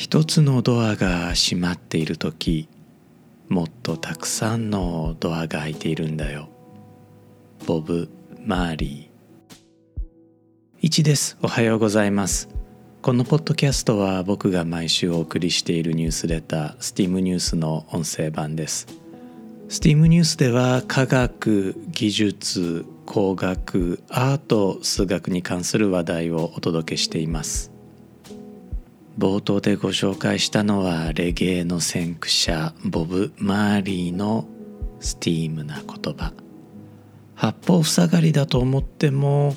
一つのドアが閉まっている時もっとたくさんのドアが開いているんだよ。ボブ・マーリー。1です。おはようございます。このポッドキャストは僕が毎週お送りしているニュースレタースティームニュースの音声版です。スティームニュースでは科学技術工学アート数学に関する話題をお届けしています。冒頭でご紹介したのはレゲエの先駆者ボブ・マーリーのスティームな言葉。八方塞がりだと思っても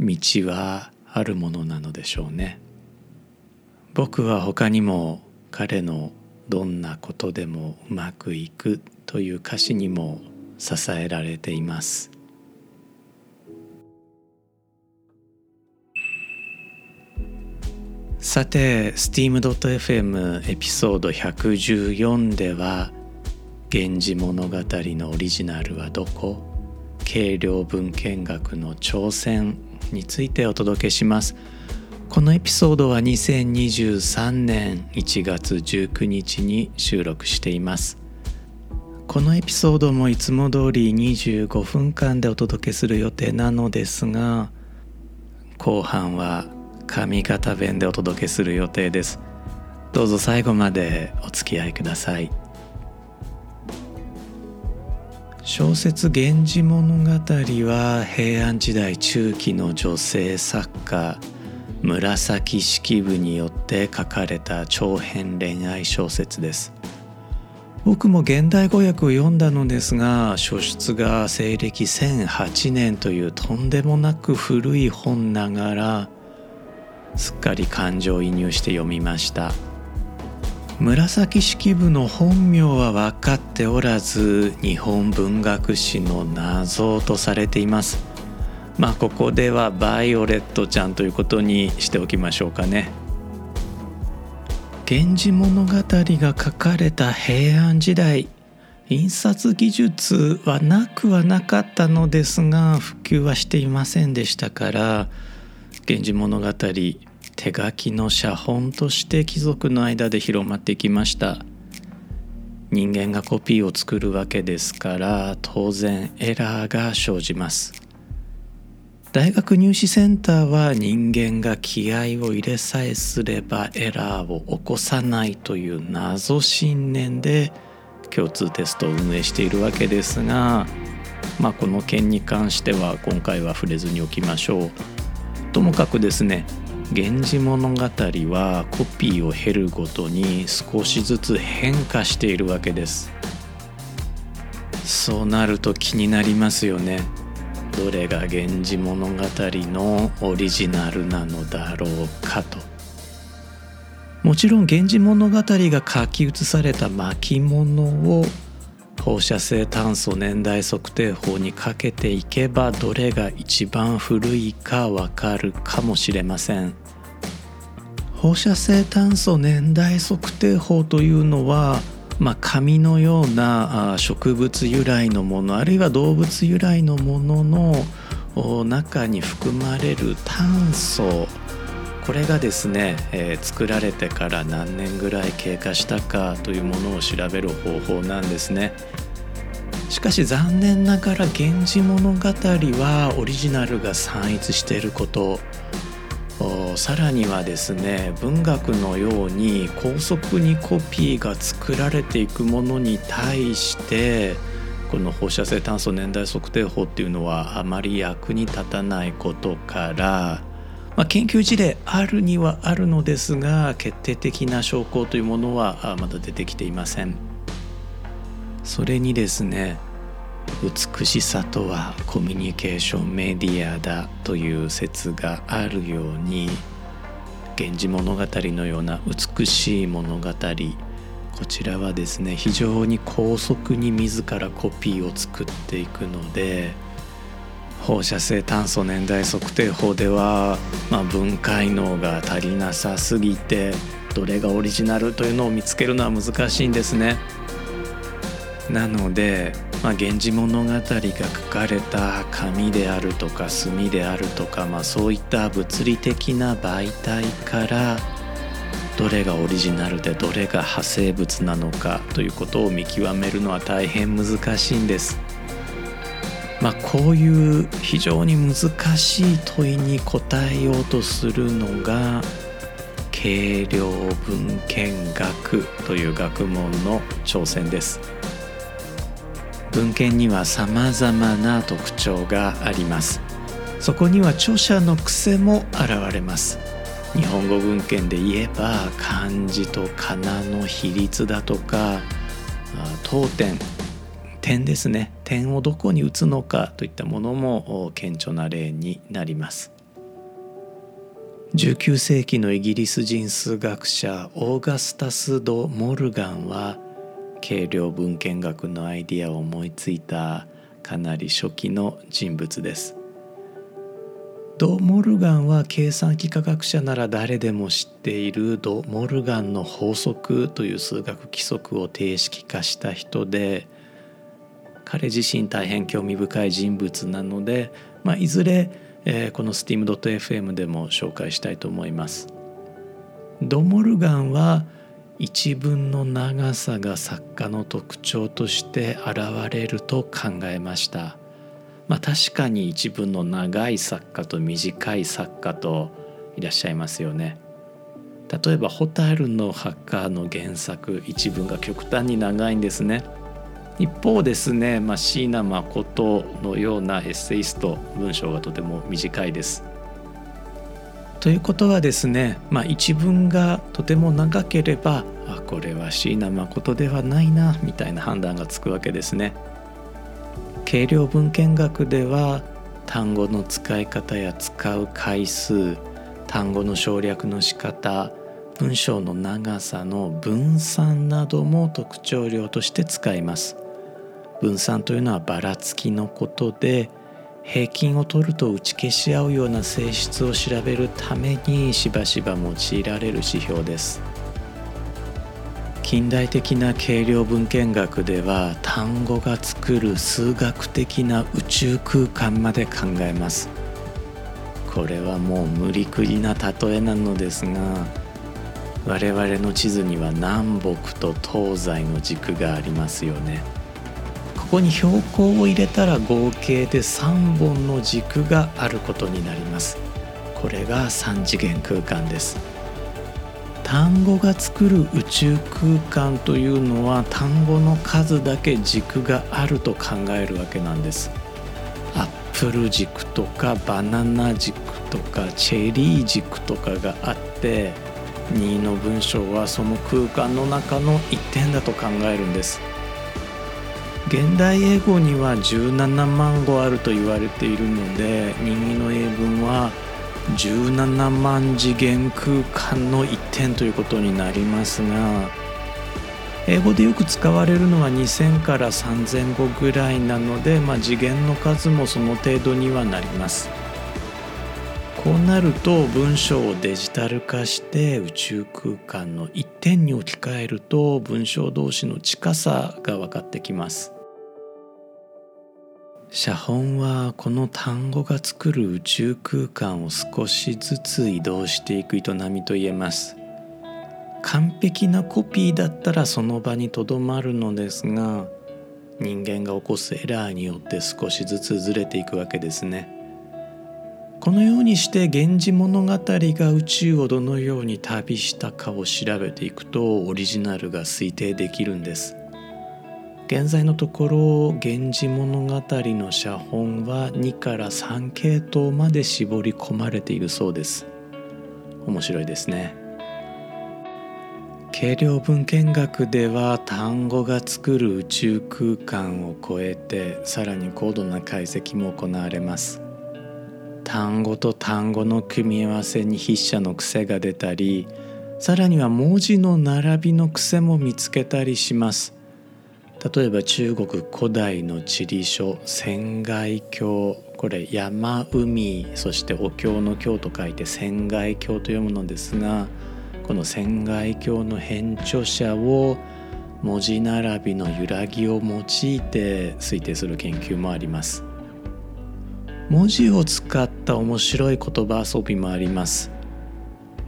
道はあるものなのでしょうね。僕は他にも彼のどんなことでもうまくいくという歌詞にも支えられています。さて steam.fm エピソード114では「源氏物語」のオリジナルはどこ？軽量文献学の挑戦についてお届けします。このエピソードは2023年1月19日に収録しています。このエピソードもいつも通り25分間でお届けする予定なのですが後半は上方弁でお届けする予定です。どうぞ最後までお付き合いください。小説「源氏物語」は平安時代中期の女性作家紫式部によって書かれた長編恋愛小説です。僕も現代語訳を読んだのですが書出が西暦1008年というとんでもなく古い本ながらすっかり感情移入して読みました。紫式部の本名は分かっておらず日本文学史の謎とされています。まあここではバイオレットちゃんということにしておきましょうかね。源氏物語が書かれた平安時代印刷技術はなくはなかったのですが普及はしていませんでしたから「源氏物語」手書きの写本として貴族の間で広まってきました。人間がコピーを作るわけですから当然エラーが生じます。大学入試センターは人間が気合を入れさえすればエラーを起こさないという謎信念で共通テストを運営しているわけですがまあこの件に関しては今回は触れずにおきましょう。ともかくですね「源氏物語」はコピーを経るごとに少しずつ変化しているわけです。そうなると気になりますよね。どれが「源氏物語」のオリジナルなのだろうかと。もちろん「源氏物語」が書き写された巻物を放射性炭素年代測定法にかけていけばどれが一番古いかわかるかもしれません。放射性炭素年代測定法というのは、まあ、紙のような植物由来のものあるいは動物由来のものの中に含まれる炭素これがですね、えー、作られてから何年ぐらい経過したかというものを調べる方法なんですね。しかし残念ながら「源氏物語」はオリジナルが散逸していること。さらにはですね文学のように高速にコピーが作られていくものに対してこの放射性炭素年代測定法っていうのはあまり役に立たないことからまあ、研究事例あるにはあるのですが決定的な証拠というものはまだ出てきていません。それにですね美しさとはコミュニケーションメディアだという説があるように「源氏物語」のような美しい物語こちらはですね非常に高速に自らコピーを作っていくので放射性炭素年代測定法では、まあ、分解能が足りなさすぎてどれがオリジナルというのを見つけるのは難しいんですね。なので「まあ、源氏物語」が書かれた紙であるとか墨であるとか、まあ、そういった物理的な媒体からどれがオリジナルでどれが派生物なのかということを見極めるのは大変難しいんです。まあ、こういう非常に難しい問いに答えようとするのが軽量文献学という学問の挑戦です。文献には様々な特徴があります。そこには著者の癖も現れます。日本語文献で言えば漢字と仮名の比率だとか当点点ですね。点をどこに打つのかといったものも顕著な例になります。19世紀のイギリス人数学者オーガスタス・ド・モルガンは軽量文献学のアイディアを思いついたかなり初期の人物です。ド・モルガンは計算機科学者なら誰でも知っているド・モルガンの法則という数学規則を定式化した人で彼自身大変興味深い人物なので、まあ、いずれ、えー、この steam.fm でも紹介したいと思います。ドモルガンは一文の長さが作家の特徴として現れると考えました。まあ、確かに一文の長い作家と短い作家といらっしゃいますよね。例えば「蛍の墓」の原作一文が極端に長いんですね。一方ですね、まあ、椎名誠のようなエッセイスト文章がとても短いです。ということはですね、まあ、一文がとても長ければあこれは椎名誠ではないなみたいな判断がつくわけですね。軽量文献学では単語の使い方や使う回数単語の省略の仕方文章の長さの分散なども特徴量として使います。分散というのはばらつきのことで平均を取ると打ち消し合うような性質を調べるためにしばしば用いられる指標です。近代的な軽量文献学では単語が作る数学的な宇宙空間まで考えます。これはもう無理くりな例えなのですが我々の地図には南北と東西の軸がありますよね。ここに標高を入れたら合計で3本の軸があることになります。これが3次元空間です。単語が作る宇宙空間というのは単語の数だけ軸があると考えるわけなんです。アップル軸とかバナナ軸とかチェリー軸とかがあって2の文章はその空間の中の1点だと考えるんです。現代英語には17万語あると言われているので右の英文は17万次元空間の一点ということになりますが英語でよく使われるのは2000から3000語ぐらいなので、まあ、次元の数もその程度にはなります。こうなると文章をデジタル化して宇宙空間の一点に置き換えると文章同士の近さが分かってきます。写本はこの単語が作る宇宙空間を少しずつ移動していく営みと言えます。完璧なコピーだったらその場にとどまるのですが人間が起こすエラーによって少しずつずれていくわけですね。このようにして「源氏物語」が宇宙をどのように旅したかを調べていくとオリジナルが推定できるんです。現在のところ「源氏物語」の写本は2から3系統まで絞り込まれているそうです。面白いですね。軽量文献学では単語が作る宇宙空間を超えてさらに高度な解析も行われます。単語と単語の組み合わせに筆者の癖が出たりさらには文字の並びの癖も見つけたりします。例えば中国古代の地理書仙外経これ山海そしてお経の経と書いて仙外経と読むのですがこの仙外経の編著者を文字並びの揺らぎを用いて推定する研究もあります。文字を使った面白い言葉遊びもあります。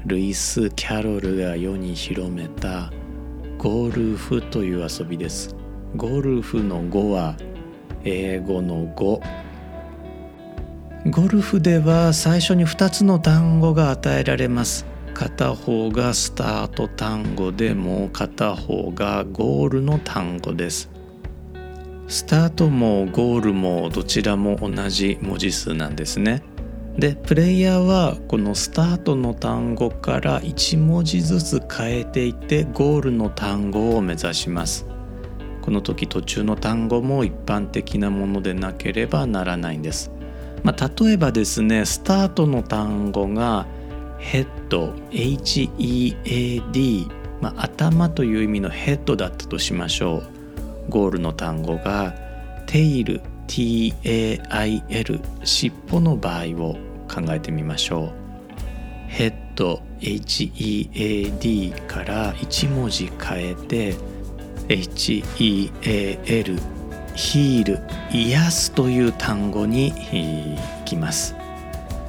ルイス・キャロルが世に広めたゴルフという遊びです。ゴルフの語は英語の語ゴルフでは最初に2つの単語が与えられます。片方がスタート単語でも片方がゴールの単語です。スタートもゴールもどちらも同じ文字数なんですね。でプレイヤーはこのスタートの単語から1文字ずつ変えていってゴールの単語を目指します。この時途中の単語も一般的なものでなければならないんです、まあ、例えばですねスタートの単語がヘッド HEAD、まあ、頭という意味のヘッドだったとしましょう。ゴールの単語がテイル TAIL 尻尾の場合を考えてみましょう。ヘッド HEAD から1文字変えて HEAL ヒール癒すという単語にいきます。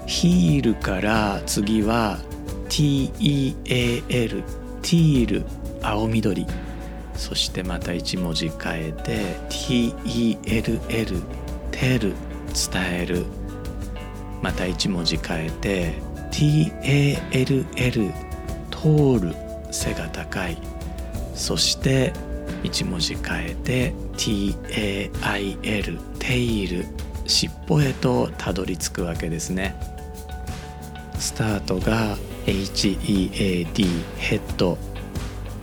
ヒールから次は TEAL ティール青緑。そしてまた一文字変えて TELL テル伝える。また一文字変えて TALL 通る。背が高い。そして一文字変えて TAIL テイル尻尾へとたどり着くわけですね。スタートが HEAD ヘッド。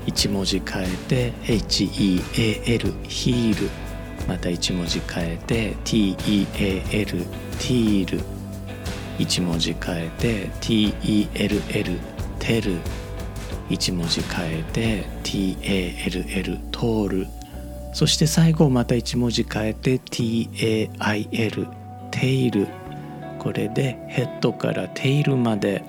1文字変えて HEAL ヒール。また1文字変えて TEAL ティール。1文字変えて TELL テル。1文字変えて TALL 通るそして最後また1文字変えて TAIL テイル。これでヘッドからテイルまで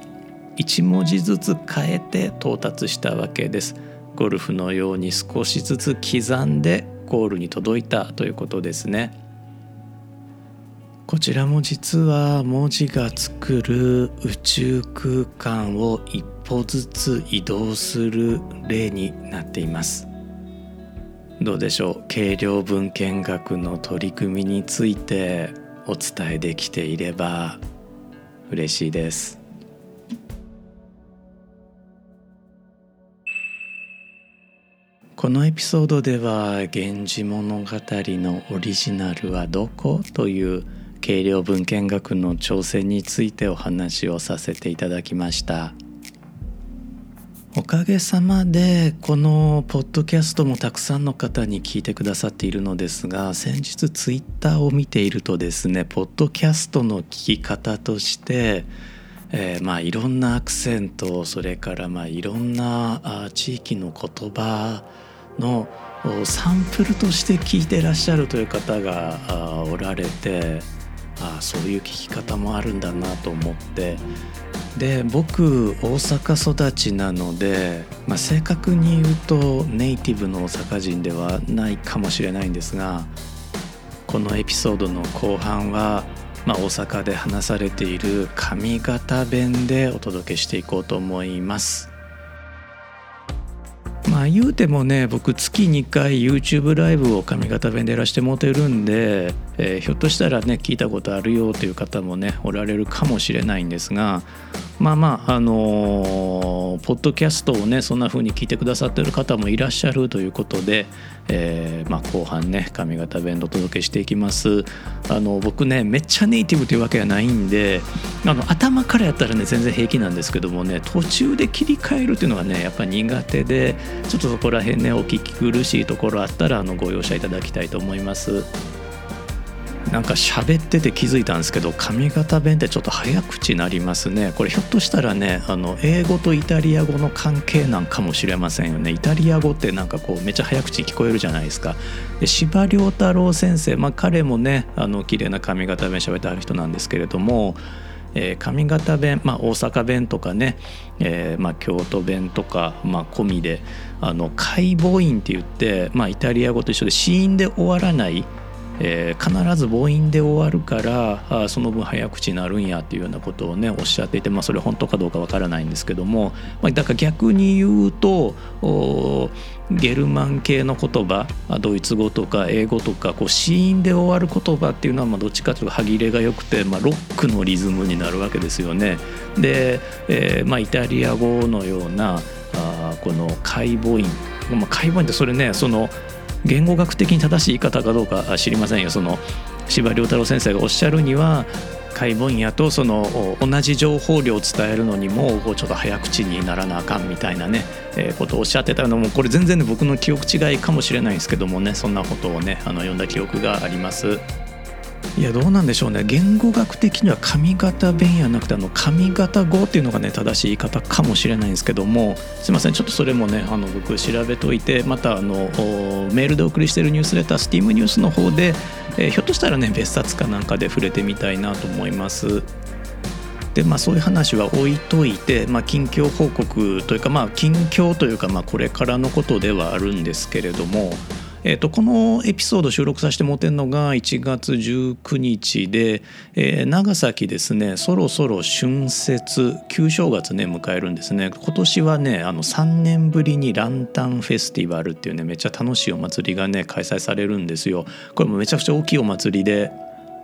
1文字ずつ変えて到達したわけです。ゴルフのように少しずつ刻んでゴールに届いたということですね。こちらも実は文字が作る宇宙空間を一歩ずつ移動する例になっています。どうでしょう？軽量文献学の取り組みについてお伝えできていれば嬉しいです。このエピソードでは「源氏物語」のオリジナルはどこ？という軽量文献学の挑戦についてお話をさせていただきました。おかげさまでこのポッドキャストもたくさんの方に聞いてくださっているのですが先日ツイッターを見ているとですねポッドキャストの聞き方として、えー、まあいろんなアクセントそれからまあいろんなあ地域の言葉のサンプルとして聞いてらっしゃるという方がおられてあそういう聞き方もあるんだなと思ってで僕大阪育ちなので、まあ、正確に言うとネイティブの大阪人ではないかもしれないんですがこのエピソードの後半は、まあ、大阪で話されている上方弁でお届けしていこうと思います。まあ言うてもね僕月2回 YouTube ライブを上方弁でやらしてもてるんで、えー、ひょっとしたらね聞いたことあるよという方もねおられるかもしれないんですがまあまああのー、ポッドキャストをねそんな風に聞いてくださってる方もいらっしゃるということで、えー、まあ、後半ね上方弁お届けしていきますあの僕ねめっちゃネイティブというわけじゃないんであの頭からやったらね全然平気なんですけどもね途中で切り替えるっていうのがねやっぱ苦手でちょっとそこら辺ねお聞き苦しいところあったらあのご容赦いただきたいと思います。なんか喋ってて気づいたんですけど上方弁ってちょっと早口になりますね。これひょっとしたらねあの英語とイタリア語の関係なんかもしれませんよね。イタリア語ってなんかこうめっちゃ早口に聞こえるじゃないですか。で司馬遼太郎先生、まあ、彼もねあの綺麗な上方弁喋ってある人なんですけれどもえー、上方弁、まあ、大阪弁とかね、えーまあ、京都弁とか、まあ、込みであの解剖院って言って、まあ、イタリア語と一緒で死因で終わらないえー、必ず母音で終わるからあその分早口になるんやっていうようなことをねおっしゃっていて、まあ、それ本当かどうかわからないんですけども、まあ、だから逆に言うとゲルマン系の言葉ドイツ語とか英語とかこう子音で終わる言葉っていうのはまあどっちかというと歯切れが良くて、まあ、ロックのリズムになるわけですよね。で、えーまあ、イタリア語のようなあこの解母音、ま、解母音ってそれねその言語学的に正しい言い方かどうか知りませんよその司馬太郎先生がおっしゃるには解分野とその同じ情報量を伝えるのにもちょっと早口にならなあかんみたいなね、えー、ことをおっしゃってたのもこれ全然ね僕の記憶違いかもしれないんですけどもねそんなことをねあの読んだ記憶があります。いやどうなんでしょうね言語学的には上方弁やなくてあの上方語っていうのがね正しい言い方かもしれないんですけどもすいませんちょっとそれもねあの僕調べといてまたあのメールでお送りしてるニュースレター STEAM ニュースの方で、えー、ひょっとしたらね別冊かなんかで触れてみたいなと思います。でまあ、そういう話は置いといて、まあ、近況報告というか、まあ、近況というか、まあ、これからのことではあるんですけれどもえーと、このエピソード収録させてもてるのが1月19日で、えー、長崎ですねそろそろ春節旧正月ね迎えるんですね。今年はねあの3年ぶりにランタンフェスティバルっていうねめっちゃ楽しいお祭りがね開催されるんですよ。これもめちゃくちゃ大きいお祭りで。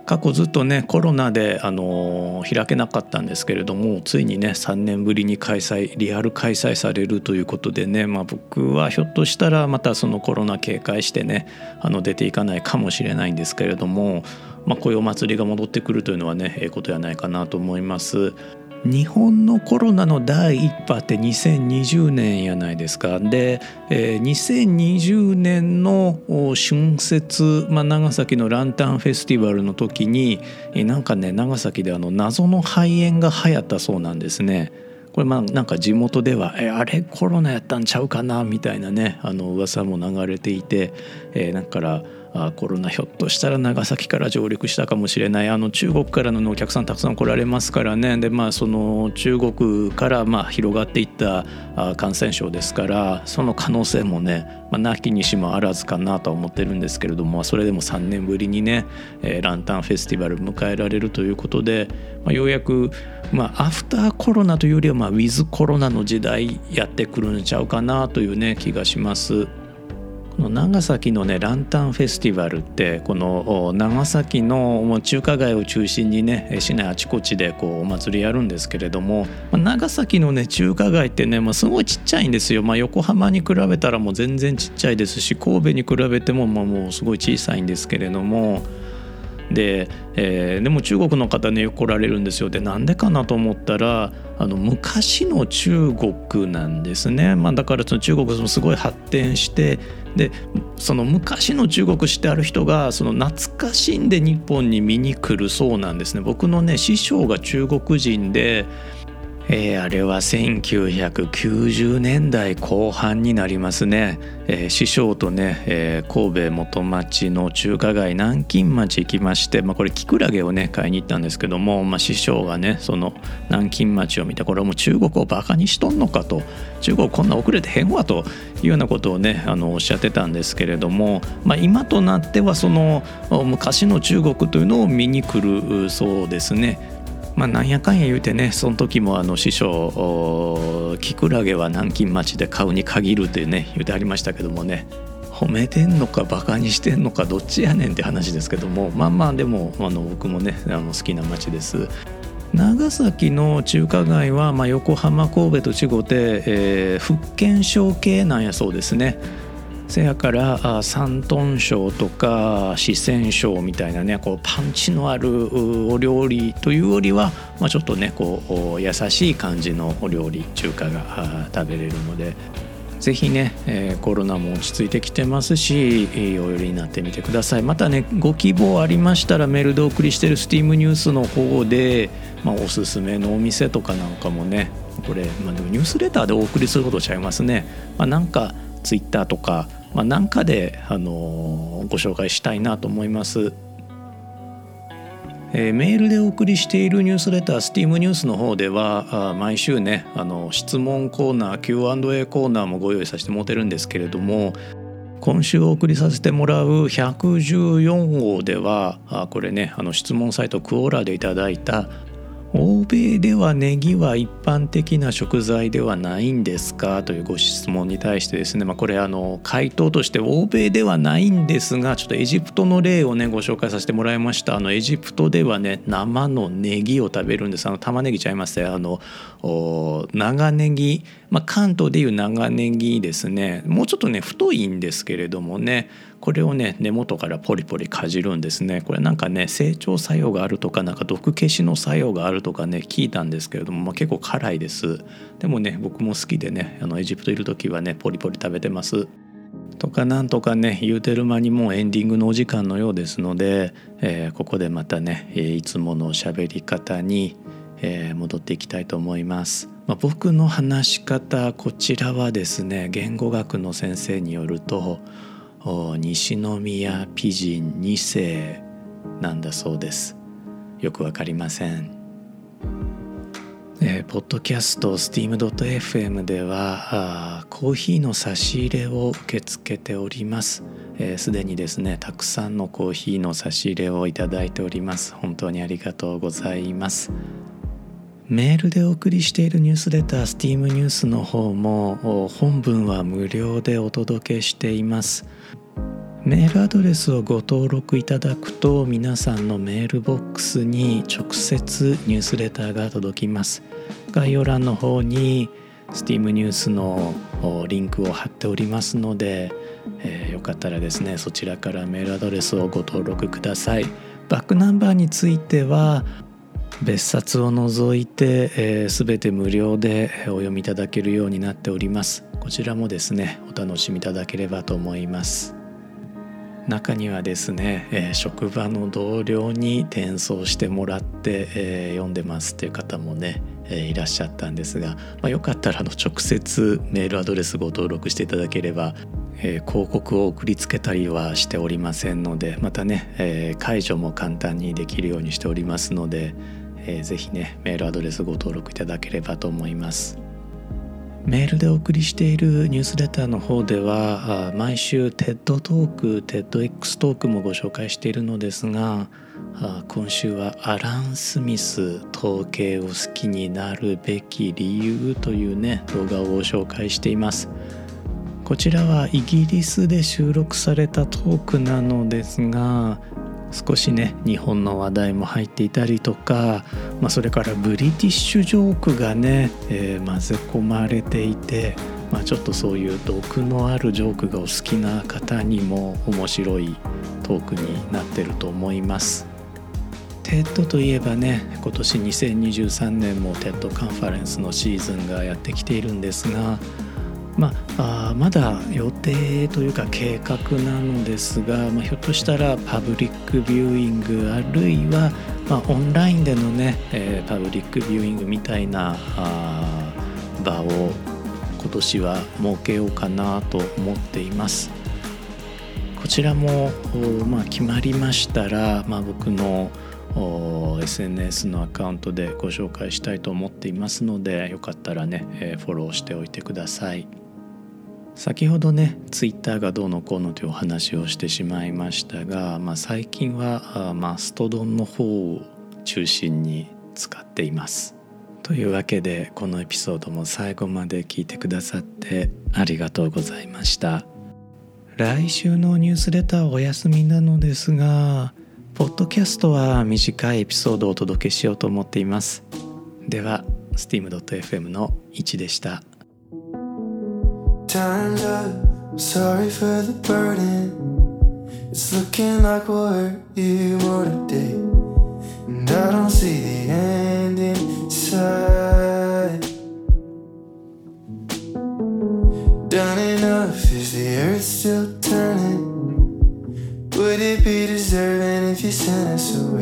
過去ずっとねコロナで、あの開けなかったんですけれどもついにね3年ぶりに開催リアル開催されるということでね、まあ、僕はひょっとしたらまたそのコロナ警戒してねあの出ていかないかもしれないんですけれども、まあ、こういうお祭りが戻ってくるというのはねええことやないかなと思います。日本のコロナの第1波って2020年やないですかで、えー、2020年の春節、まあ、長崎のランタンフェスティバルの時になんかね長崎であの謎の肺炎が流行ったそうなんですね。これまあなんか地元では「えあれコロナやったんちゃうかな」みたいなねあの噂も流れていて、えー、だからあコロナひょっとしたら長崎から上陸したかもしれないあの中国からのお客さんたくさん来られますからねで、まあ、その中国からまあ広がっていった感染症ですからその可能性もね、まあ、なきにしもあらずかなとは思ってるんですけれどもそれでも3年ぶりにね、えー、ランタンフェスティバル迎えられるということで、まあ、ようやく、まあ、アフターコロナというよりは、まあ、ウィズコロナの時代やってくるんちゃうかなというね気がします。この長崎のねランタンフェスティバルってこの長崎の中華街を中心にね市内あちこちでこうお祭りやるんですけれどもまあ長崎のね中華街ってね、まあ、すごいちっちゃいんですよ、まあ、横浜に比べたらもう全然ちっちゃいですし神戸に比べてもまあもうすごい小さいんですけれども。で、えー、でも中国の方ねよく来られるんですよ。でなんでかなと思ったらあの昔の中国なんですね、まあ、だからその中国もすごい発展してでその昔の中国知ってある人がその懐かしんで日本に見に来るそうなんですね。僕のね師匠が中国人でえー、あれは1990年代後半になりますね、えー、師匠とね、えー、神戸元町の中華街南京町行きまして、まあ、これキクラゲをね買いに行ったんですけども、まあ、師匠がねその南京町を見てこれはもう中国をバカにしとんのかと中国こんな遅れてへんわというようなことをねあのおっしゃってたんですけれども、まあ、今となってはその昔の中国というのを見に来るそうですね。まあ、なんやかんや言うてねその時もあの師匠キクラゲは南京町で買うに限るってね言うてありましたけどもね褒めてんのかバカにしてんのかどっちやねんって話ですけどもまあまあでもあの僕もねあの好きな町です。長崎の中華街は、まあ、横浜神戸と違って、えー、福建省系なんやそうですね。せやから山東省とか四川省みたいなねこうパンチのあるお料理というよりは、まあ、ちょっとねこう優しい感じのお料理中華が食べれるのでぜひね、えー、コロナも落ち着いてきてますし、お寄りになってみてください。またねご希望ありましたらメールでお送りしてる STEAM ニュースの方で、まあ、おすすめのお店とかなんかもねこれ、まあ、でもニュースレターでお送りすることちゃいますね、まあ、なんか Twitter とかまあ、なんかで、あのご紹介したいなと思います。えー、メールでお送りしているニュースレター STEAM ニュースの方ではあ毎週ねあの質問コーナー Q&A コーナーもご用意させてもらってるんですけれども今週お送りさせてもらう114号ではあこれねあの質問サイトクオーラでいただいた欧米ではネギは一般的な食材ではないんですか？というご質問に対してですね、まあ、これあの回答として欧米ではないんですがちょっとエジプトの例をねご紹介させてもらいました。あのエジプトではね生のネギを食べるんです。あの玉ねぎちゃいますあの長ネギ、まあ、関東でいう長ネギですね。もうちょっとね太いんですけれどもね。これをね根元からポリポリかじるんですね。これなんかね成長作用があるとかなんか毒消しの作用があるとかね聞いたんですけれども、まあ、結構辛いです。でもね僕も好きでねあのエジプトいる時はねポリポリ食べてます。とかなんとかね言うてる間にもうエンディングのお時間のようですので、えー、ここでまたね、え、いつもの喋り方に、えー、戻っていきたいと思います。まあ、僕の話し方こちらはですね言語学の先生によると西宮ピジン2世なんだそうです。よくわかりません。えー、ポッドキャスト steam.fm ではコーヒーの差し入れを受け付けております。すで、えー、にですねたくさんのコーヒーの差し入れをいただいております。本当にありがとうございます。メールでお送りしているニュースレター STEAM ニュースの方も本文は無料でお届けしています。メールアドレスをご登録いただくと皆さんのメールボックスに直接ニュースレターが届きます。概要欄の方に STEAM ニュースのリンクを貼っておりますので、えー、よかったらですねそちらからメールアドレスをご登録ください。バックナンバーについては別冊を除いて、えー、全て無料でお読みいただけるようになっております。こちらもですねお楽しみいただければと思います。中にはですね、えー、職場の同僚に転送してもらって、えー、読んでますっていう方もね、えー、いらっしゃったんですが、まあ、よかったらあの直接メールアドレスご登録していただければ、え広告を送りつけたりはしておりませんのでまたね、え解除も簡単にできるようにしておりますので、えー、ぜひねメールアドレスご登録いただければと思います。メールでお送りしているニュースレターの方では毎週 TED トーク TEDx トークもご紹介しているのですが今週はアラン・スミス統計を好きになるべき理由というね動画を紹介していますこちらはイギリスで収録されたトークなのですが少しね日本の話題も入っていたりとか、まあ、それからブリティッシュジョークがね、えー、混ぜ込まれていて、まあ、ちょっとそういう毒のあるジョークがお好きな方にも面白いトークになってると思います。 TED といえばね今年2023年も TED カンファレンスのシーズンがやってきているんですがまあ、まだ予定というか計画なのですが、まあ、ひょっとしたらパブリックビューイングあるいは、まあ、オンラインでのね、えー、パブリックビューイングみたいなあ場を今年は設けようかなと思っています。こちらも、まあ、決まりましたら、まあ、僕の SNS のアカウントでご紹介したいと思っていますのでよかったらね、えー、フォローしておいてください。先ほどねツイッターがどうのこうのというお話をしてしまいましたが、まあ、最近はマストドンの方を中心に使っています。というわけでこのエピソードも最後まで聞いてくださってありがとうございました。来週のニュースレターお休みなのですがポッドキャストは短いエピソードをお届けしようと思っています。では steam.fm の1でした。Time's up, sorry for the burden. It's looking like we'll hurt you more today. And I don't see the end in sight. Done enough, is the earth still turning? Would it be deserving if you sent us away?